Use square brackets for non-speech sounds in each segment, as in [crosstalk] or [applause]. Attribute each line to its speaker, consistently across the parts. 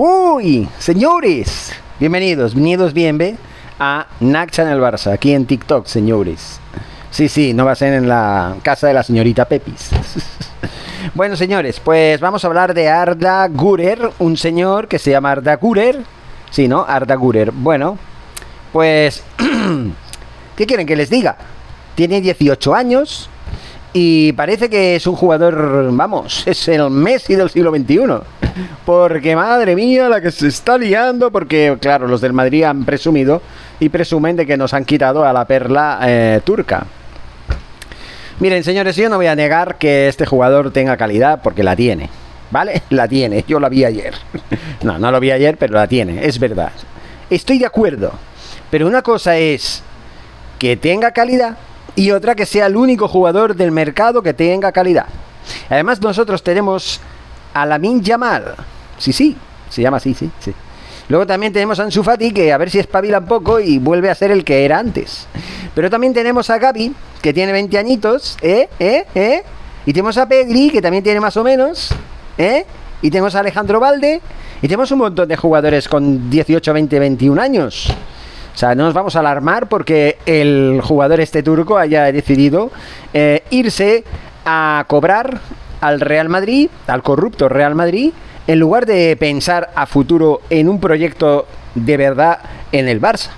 Speaker 1: Uy, señores, bienvenidos, bienvenidos bien, a Naxa en el Barça, aquí en TikTok, señores. Sí, sí, no va a ser en la casa de la señorita Pepis. [laughs] bueno, señores, pues vamos a hablar de Arda Gurer, un señor que se llama Arda Gurer. Sí, ¿no? Arda Gurer. Bueno, pues... [clears throat] ¿Qué quieren que les diga? Tiene 18 años, y parece que es un jugador, vamos, es el Messi del siglo XXI. Porque madre mía, la que se está liando, porque claro, los del Madrid han presumido y presumen de que nos han quitado a la perla eh, turca. Miren, señores, yo no voy a negar que este jugador tenga calidad porque la tiene. ¿Vale? [laughs] La tiene. Yo la vi ayer. [laughs] No, no lo vi ayer, pero la tiene. Es verdad. Estoy de acuerdo. Pero una cosa es que tenga calidad y otra que sea el único jugador del mercado que tenga calidad. Además, nosotros tenemos a Lamin Yamal. Sí, sí, se llama así, sí, sí. Luego también tenemos a Ansu Fati, que a ver si espabila un poco y vuelve a ser el que era antes. Pero también tenemos a Gaby, que tiene 20 añitos, ¿eh? ¿eh? ¿eh? Y tenemos a Pedri, que también tiene más o menos, ¿eh? Y tenemos a Alejandro Valde, y tenemos un montón de jugadores con 18, 20, 21 años. O sea, no nos vamos a alarmar porque el jugador este turco haya decidido eh, irse a cobrar al Real Madrid, al corrupto Real Madrid, en lugar de pensar a futuro en un proyecto de verdad en el Barça.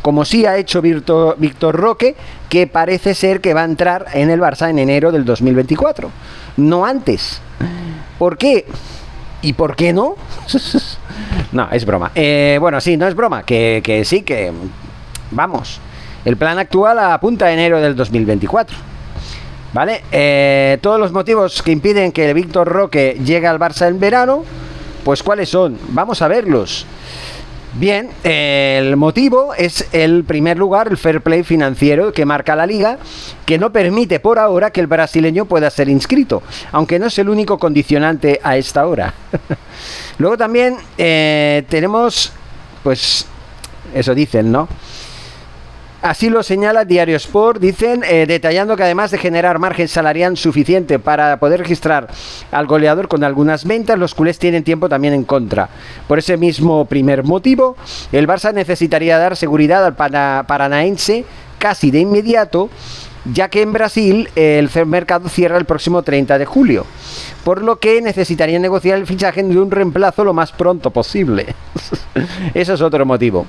Speaker 1: Como sí ha hecho Víctor, Víctor Roque, que parece ser que va a entrar en el Barça en enero del 2024. No antes. ¿Por qué? ¿Y por qué no? [laughs] no, es broma. Eh, bueno, sí, no es broma. Que, que sí, que... Vamos. El plan actual apunta a enero del 2024. ¿Vale? Eh, todos los motivos que impiden que Víctor Roque llegue al Barça en verano, pues ¿cuáles son? Vamos a verlos. Bien, el motivo es el primer lugar, el fair play financiero que marca la liga, que no permite por ahora que el brasileño pueda ser inscrito, aunque no es el único condicionante a esta hora. [laughs] Luego también eh, tenemos, pues, eso dicen, ¿no? Así lo señala Diario Sport, dicen, eh, detallando que además de generar margen salarial suficiente para poder registrar al goleador con algunas ventas, los culés tienen tiempo también en contra. Por ese mismo primer motivo, el Barça necesitaría dar seguridad al paranaense casi de inmediato, ya que en Brasil el mercado cierra el próximo 30 de julio, por lo que necesitaría negociar el fichaje de un reemplazo lo más pronto posible. [laughs] Eso es otro motivo.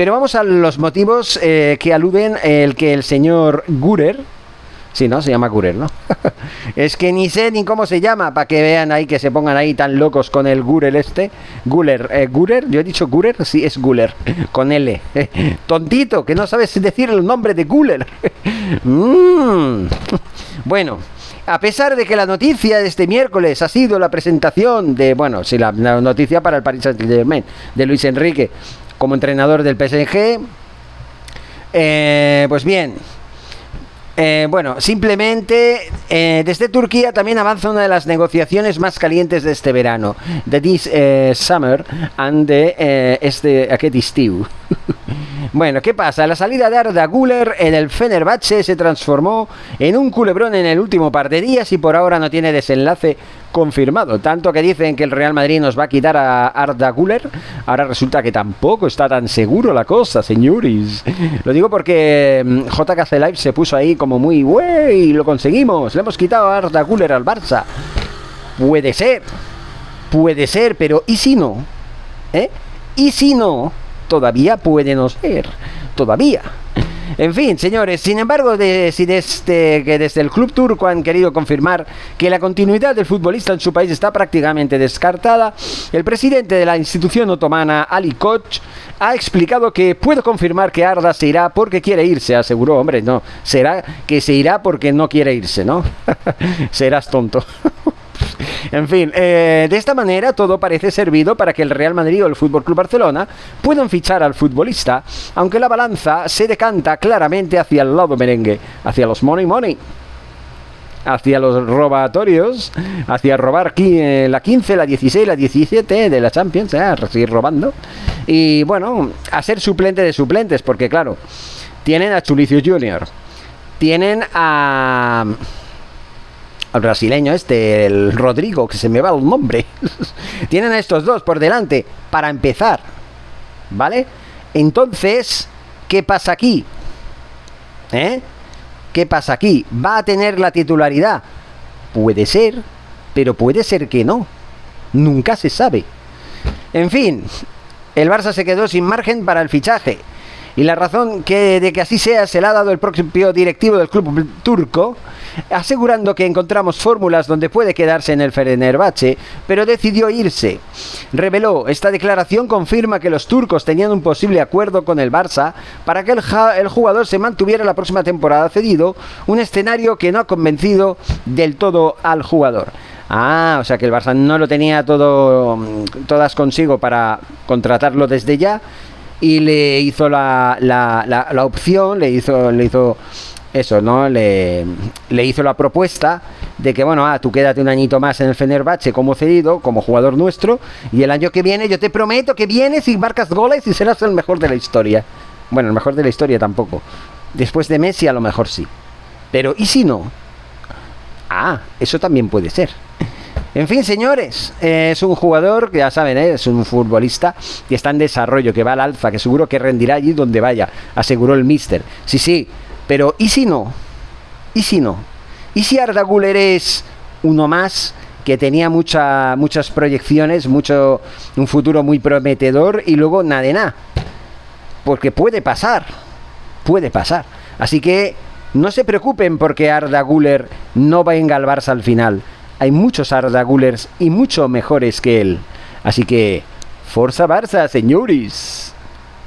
Speaker 1: Pero vamos a los motivos eh, que aluden el que el señor Gurer, Sí, ¿no? Se llama Gurer, ¿no? [laughs] es que ni sé ni cómo se llama, para que vean ahí, que se pongan ahí tan locos con el Gurer este. Guler, eh, Gurer, yo he dicho Gurer, sí, es Guler, con L. [laughs] tontito, que no sabes decir el nombre de Guler. [laughs] Mm. Bueno, a pesar de que la noticia de este miércoles ha sido la presentación de, bueno, sí, la, noticia para el Paris Saint-Germain, de Luis Enrique, como entrenador del PSG. Eh, pues bien, eh, bueno, simplemente eh, desde Turquía también avanza una de las negociaciones más calientes de este verano, de this summer and de este aquest estiu. [laughs] Bueno, ¿qué pasa? La salida de Arda Guller en el Fenerbahce se transformó en un culebrón en el último par de días y por ahora no tiene desenlace confirmado. Tanto que dicen que el Real Madrid nos va a quitar a Arda Guller, ahora resulta que tampoco está tan seguro la cosa, señores. Lo digo porque mm, JKC Live se puso ahí como muy, wey, lo conseguimos, le hemos quitado a Arda Guller al Barça. Puede ser, puede ser, pero ¿y si no? ¿Eh? ¿Y si no? Todavía puede no ser. Todavía. En fin, señores, sin embargo, si desde, que desde el club turco han querido confirmar que la continuidad del futbolista en su país está prácticamente descartada, el presidente de la institución otomana, Ali Koch, ha explicado que puede confirmar que Arda se irá porque quiere irse, aseguró, hombre, no, será que se irá porque no quiere irse, ¿no? [laughs] Serás tonto. En fin, eh, de esta manera todo parece servido para que el Real Madrid o el Fútbol Club Barcelona puedan fichar al futbolista, aunque la balanza se decanta claramente hacia el lado merengue, hacia los money money hacia los robatorios, hacia robar eh, la 15, la 16, la 17 de la Champions, eh, seguir robando. Y bueno, a ser suplente de suplentes, porque claro, tienen a Chulicio Junior, tienen a al brasileño este, el Rodrigo, que se me va el nombre. [laughs] Tienen a estos dos por delante para empezar. ¿Vale? Entonces, ¿qué pasa aquí? ¿Eh? ¿Qué pasa aquí? ¿Va a tener la titularidad? Puede ser, pero puede ser que no. Nunca se sabe. En fin, el Barça se quedó sin margen para el fichaje. Y la razón que, de que así sea se la ha dado el propio directivo del club turco, asegurando que encontramos fórmulas donde puede quedarse en el Fenerbahce, pero decidió irse. Reveló, esta declaración confirma que los turcos tenían un posible acuerdo con el Barça para que el, jugador se mantuviera la próxima temporada cedido, un escenario que no ha convencido del todo al jugador. Ah, o sea que el Barça no lo tenía todo todas consigo para contratarlo desde ya y le hizo la, la, la, opción, le hizo, le hizo eso, ¿no? Le, hizo la propuesta de que, bueno, ah, tú quédate un añito más en el Fenerbahce como cedido, como jugador nuestro, y el año que viene yo te prometo que vienes y marcas goles y serás el mejor de la historia. Bueno, el mejor de la historia tampoco. Después de Messi a lo mejor sí. Pero ¿y si no? Ah, eso también puede ser. En fin, señores, eh, es un jugador que ya saben, eh, es un futbolista que está en desarrollo, que va al alfa, que seguro que rendirá allí donde vaya, aseguró el mister. Sí, sí, pero ¿y si no? ¿Y si no? ¿Y si Arda Güler es uno más que tenía mucha, muchas proyecciones, mucho, un futuro muy prometedor y luego nada de nada? Porque puede pasar, puede pasar. Así que no se preocupen porque Arda Güler no va a engalvarse al final hay muchos Arda y mucho mejores que él. Así que, Forza Barça, señores.